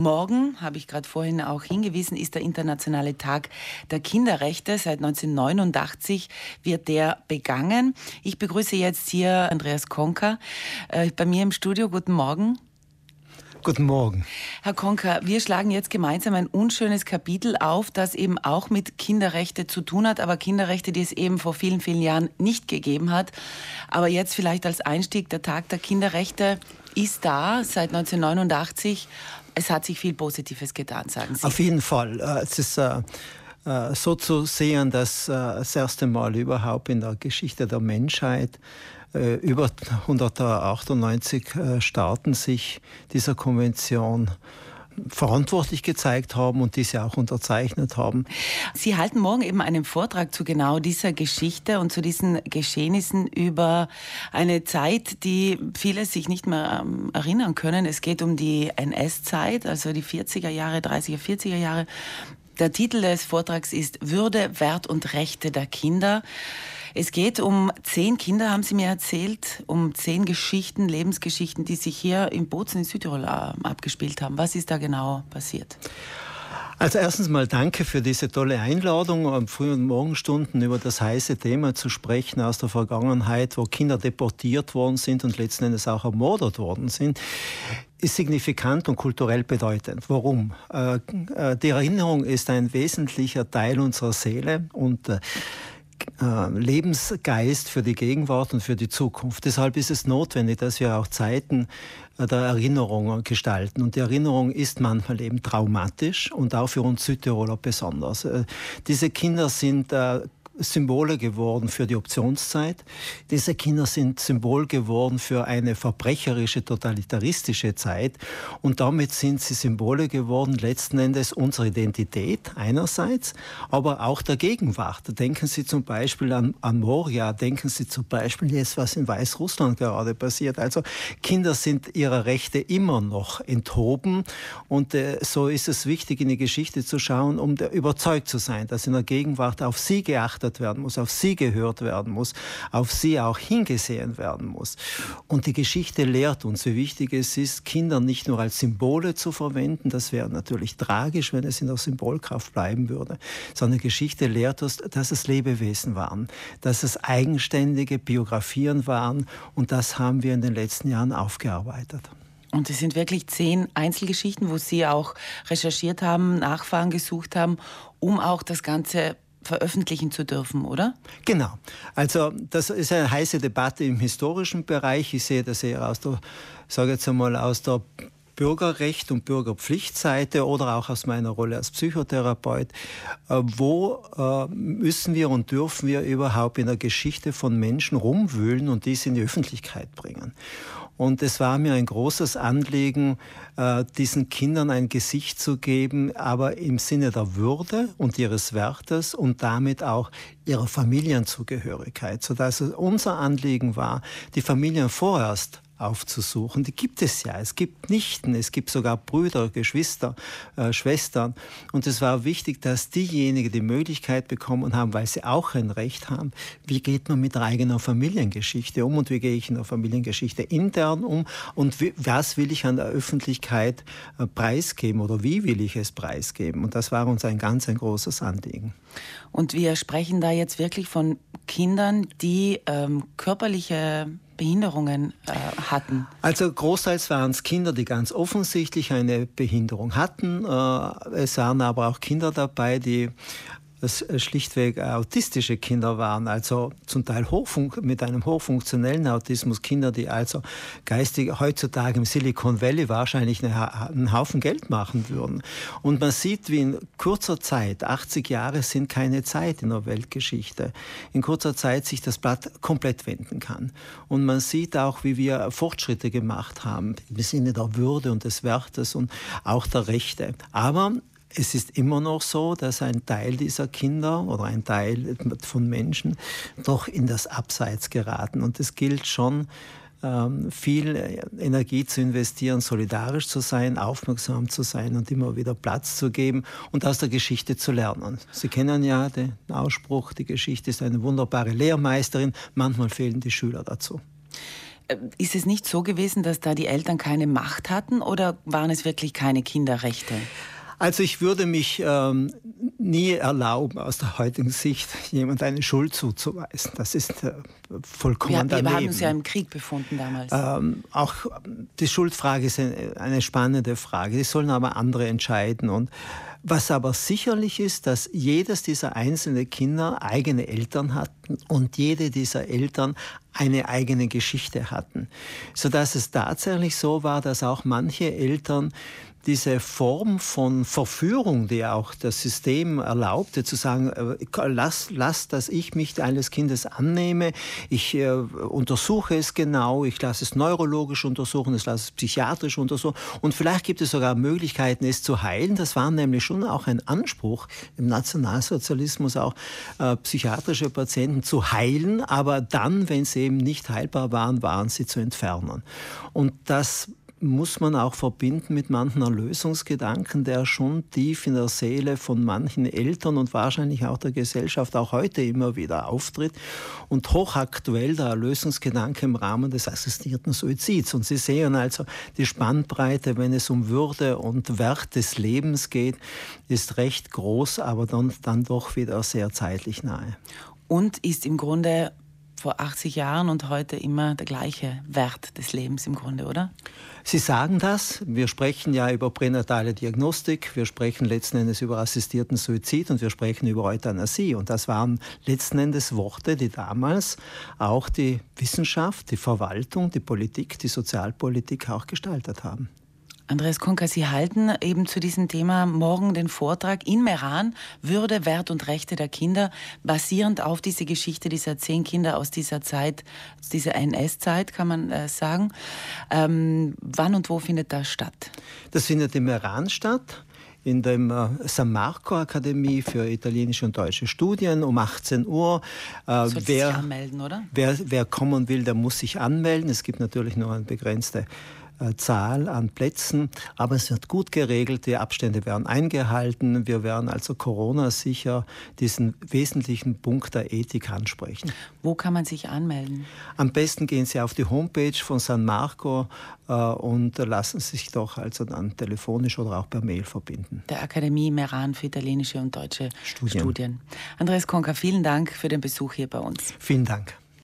Morgen, habe ich gerade vorhin auch hingewiesen, ist der internationale Tag der Kinderrechte. Seit 1989 wird der begangen. Ich begrüße jetzt hier Andreas Konker äh, bei mir im Studio. Guten Morgen. Guten Morgen. Herr Konker, wir schlagen jetzt gemeinsam ein unschönes Kapitel auf, das eben auch mit Kinderrechte zu tun hat, aber Kinderrechte, die es eben vor vielen, vielen Jahren nicht gegeben hat. Aber jetzt vielleicht als Einstieg, der Tag der Kinderrechte ist da seit 1989 es hat sich viel Positives getan, sagen Sie. Auf jeden Fall. Äh, es ist äh, äh, so zu sehen, dass das erste Mal überhaupt in der Geschichte der Menschheit über 198 Staaten sich dieser Konvention verantwortlich gezeigt haben und diese auch unterzeichnet haben. Sie halten morgen eben einen Vortrag zu genau dieser Geschichte und zu diesen Geschehnissen über eine Zeit, die viele sich nicht mehr ähm, erinnern können. Es geht um die NS-Zeit, also die 40er Jahre, 30er, 40er Jahre. Der Titel des Vortrags ist Würde, Wert und Rechte der Kinder. Es geht um zehn Kinder, haben Sie mir erzählt, um zehn Geschichten, Lebensgeschichten, die sich hier in Bozen in Südtirol äh, abgespielt haben. Was ist da genau passiert? Also erstens mal danke für diese tolle Einladung, am Früh- und Morgenstunden über das heiße Thema zu sprechen aus der Vergangenheit, wo Kinder deportiert worden sind und letzten Endes auch ermordet worden sind ist signifikant und kulturell bedeutend. Warum? Äh, äh, die Erinnerung ist ein wesentlicher Teil unserer Seele und äh, Lebensgeist für die Gegenwart und für die Zukunft. Deshalb ist es notwendig, dass wir auch Zeiten äh, der Erinnerung gestalten. Und die Erinnerung ist manchmal eben traumatisch und auch für uns Südtiroler besonders. Äh, diese Kinder sind Symbole geworden für die Optionszeit. Diese Kinder sind Symbol geworden für eine verbrecherische, totalitaristische Zeit. Und damit sind sie Symbole geworden, letzten Endes unserer Identität einerseits, aber auch der Gegenwart. Denken Sie zum Beispiel an, an Moria, denken Sie zum Beispiel jetzt, was in Weißrussland gerade passiert. Also Kinder sind ihrer Rechte immer noch enthoben. Und äh, so ist es wichtig, in die Geschichte zu schauen, um überzeugt zu sein, dass in der Gegenwart auf sie geachtet beachtet werden muss, auf sie gehört werden muss, auf sie auch hingesehen werden muss. Und die Geschichte lehrt uns, wie wichtig es ist, Kinder nicht nur als Symbole zu verwenden, das wäre natürlich tragisch, wenn es in der Symbolkraft bleiben würde, sondern die Geschichte lehrt uns, dass es Lebewesen waren, dass es eigenständige Biografien waren und das haben wir in den letzten Jahren aufgearbeitet. Und es sind wirklich zehn Einzelgeschichten, wo Sie auch recherchiert haben, Nachfahren gesucht haben, um auch das Ganze veröffentlichen zu dürfen, oder? Genau. Also das ist eine heiße Debatte im historischen Bereich. Ich sehe das eher aus der, sage jetzt einmal, aus der Bürgerrecht und Bürgerpflichtseite oder auch aus meiner Rolle als Psychotherapeut. Äh, wo äh, müssen wir und dürfen wir überhaupt in der Geschichte von Menschen rumwühlen und dies in die Öffentlichkeit bringen? Und es war mir ein großes Anliegen, äh, diesen Kindern ein Gesicht zu geben, aber im Sinne der Würde und ihres Wertes und damit auch ihrer Familienzugehörigkeit, sodass es unser Anliegen war, die Familien vorerst aufzusuchen. Die gibt es ja. Es gibt Nichten, es gibt sogar Brüder, Geschwister, äh, Schwestern. Und es war wichtig, dass diejenigen die Möglichkeit bekommen haben, weil sie auch ein Recht haben, wie geht man mit der eigenen Familiengeschichte um und wie gehe ich in der Familiengeschichte intern um und wie, was will ich an der Öffentlichkeit äh, preisgeben oder wie will ich es preisgeben. Und das war uns ein ganz ein großes Anliegen. Und wir sprechen da jetzt wirklich von Kindern, die ähm, körperliche Behinderungen äh, hatten? Also großteils waren es Kinder, die ganz offensichtlich eine Behinderung hatten. Äh, es waren aber auch Kinder dabei, die das schlichtweg autistische Kinder waren, also zum Teil mit einem hochfunktionellen Autismus, Kinder, die also geistig heutzutage im Silicon Valley wahrscheinlich einen Haufen Geld machen würden. Und man sieht, wie in kurzer Zeit, 80 Jahre sind keine Zeit in der Weltgeschichte, in kurzer Zeit sich das Blatt komplett wenden kann. Und man sieht auch, wie wir Fortschritte gemacht haben im Sinne der Würde und des Wertes und auch der Rechte. Aber es ist immer noch so, dass ein Teil dieser Kinder oder ein Teil von Menschen doch in das Abseits geraten. Und es gilt schon, ähm, viel Energie zu investieren, solidarisch zu sein, aufmerksam zu sein und immer wieder Platz zu geben und aus der Geschichte zu lernen. Sie kennen ja den Ausspruch, die Geschichte ist eine wunderbare Lehrmeisterin, manchmal fehlen die Schüler dazu. Äh, ist es nicht so gewesen, dass da die Eltern keine Macht hatten oder waren es wirklich keine Kinderrechte? Also ich würde mich ähm, nie erlauben, aus der heutigen Sicht jemand eine Schuld zuzuweisen. Das ist äh, vollkommen wir, daneben. Wir haben uns ja im Krieg befunden damals. Ähm, auch die Schuldfrage ist eine, eine spannende Frage. Die sollen aber andere entscheiden. Und was aber sicherlich ist, dass jedes dieser einzelnen Kinder eigene Eltern hatten und jede dieser Eltern eine eigene Geschichte hatten. Sodass es tatsächlich so war, dass auch manche Eltern diese Form von Verführung, die auch das System erlaubte, zu sagen, äh, lass, lass, dass ich mich eines Kindes annehme, ich äh, untersuche es genau, ich lasse es neurologisch untersuchen, ich lasse es psychiatrisch untersuchen und vielleicht gibt es sogar Möglichkeiten, es zu heilen. Das war nämlich schon auch ein Anspruch im Nationalsozialismus, auch äh, psychiatrische Patienten zu heilen, aber dann, wenn sie eben nicht heilbar waren, waren sie zu entfernen. Und das muss man auch verbinden mit manchen Erlösungsgedanken, der schon tief in der Seele von manchen Eltern und wahrscheinlich auch der Gesellschaft auch heute immer wieder auftritt und hochaktuell der Erlösungsgedanke im Rahmen des assistierten Suizids. Und Sie sehen also die Spannbreite, wenn es um Würde und Wert des Lebens geht, ist recht groß, aber dann, dann doch wieder sehr zeitlich nahe. Und ist im Grunde vor 80 Jahren und heute immer der gleiche Wert des Lebens im Grunde, oder? Sie sagen das. Wir sprechen ja über pränatale Diagnostik, wir sprechen letzten Endes über assistierten Suizid und wir sprechen über Euthanasie. Und das waren letzten Endes Worte, die damals auch die Wissenschaft, die Verwaltung, die Politik, die Sozialpolitik auch gestaltet haben. Andreas Konka, Sie halten eben zu diesem Thema morgen den Vortrag in Meran, Würde, Wert und Rechte der Kinder, basierend auf diese Geschichte dieser zehn Kinder aus dieser Zeit, aus dieser NS-Zeit, kann man äh, sagen. Ähm, wann und wo findet das statt? Das findet in Meran statt in der äh, San Marco Akademie für italienische und deutsche Studien um 18 Uhr. Äh, wer, sich anmelden, oder? Wer, wer kommen will, der muss sich anmelden. Es gibt natürlich nur eine begrenzte Zahl an Plätzen, aber es wird gut geregelt, die Abstände werden eingehalten. Wir werden also Corona-sicher diesen wesentlichen Punkt der Ethik ansprechen. Wo kann man sich anmelden? Am besten gehen Sie auf die Homepage von San Marco äh, und lassen sich doch also dann telefonisch oder auch per Mail verbinden. Der Akademie Meran für italienische und deutsche Studien. Studien. Andreas Konka, vielen Dank für den Besuch hier bei uns. Vielen Dank.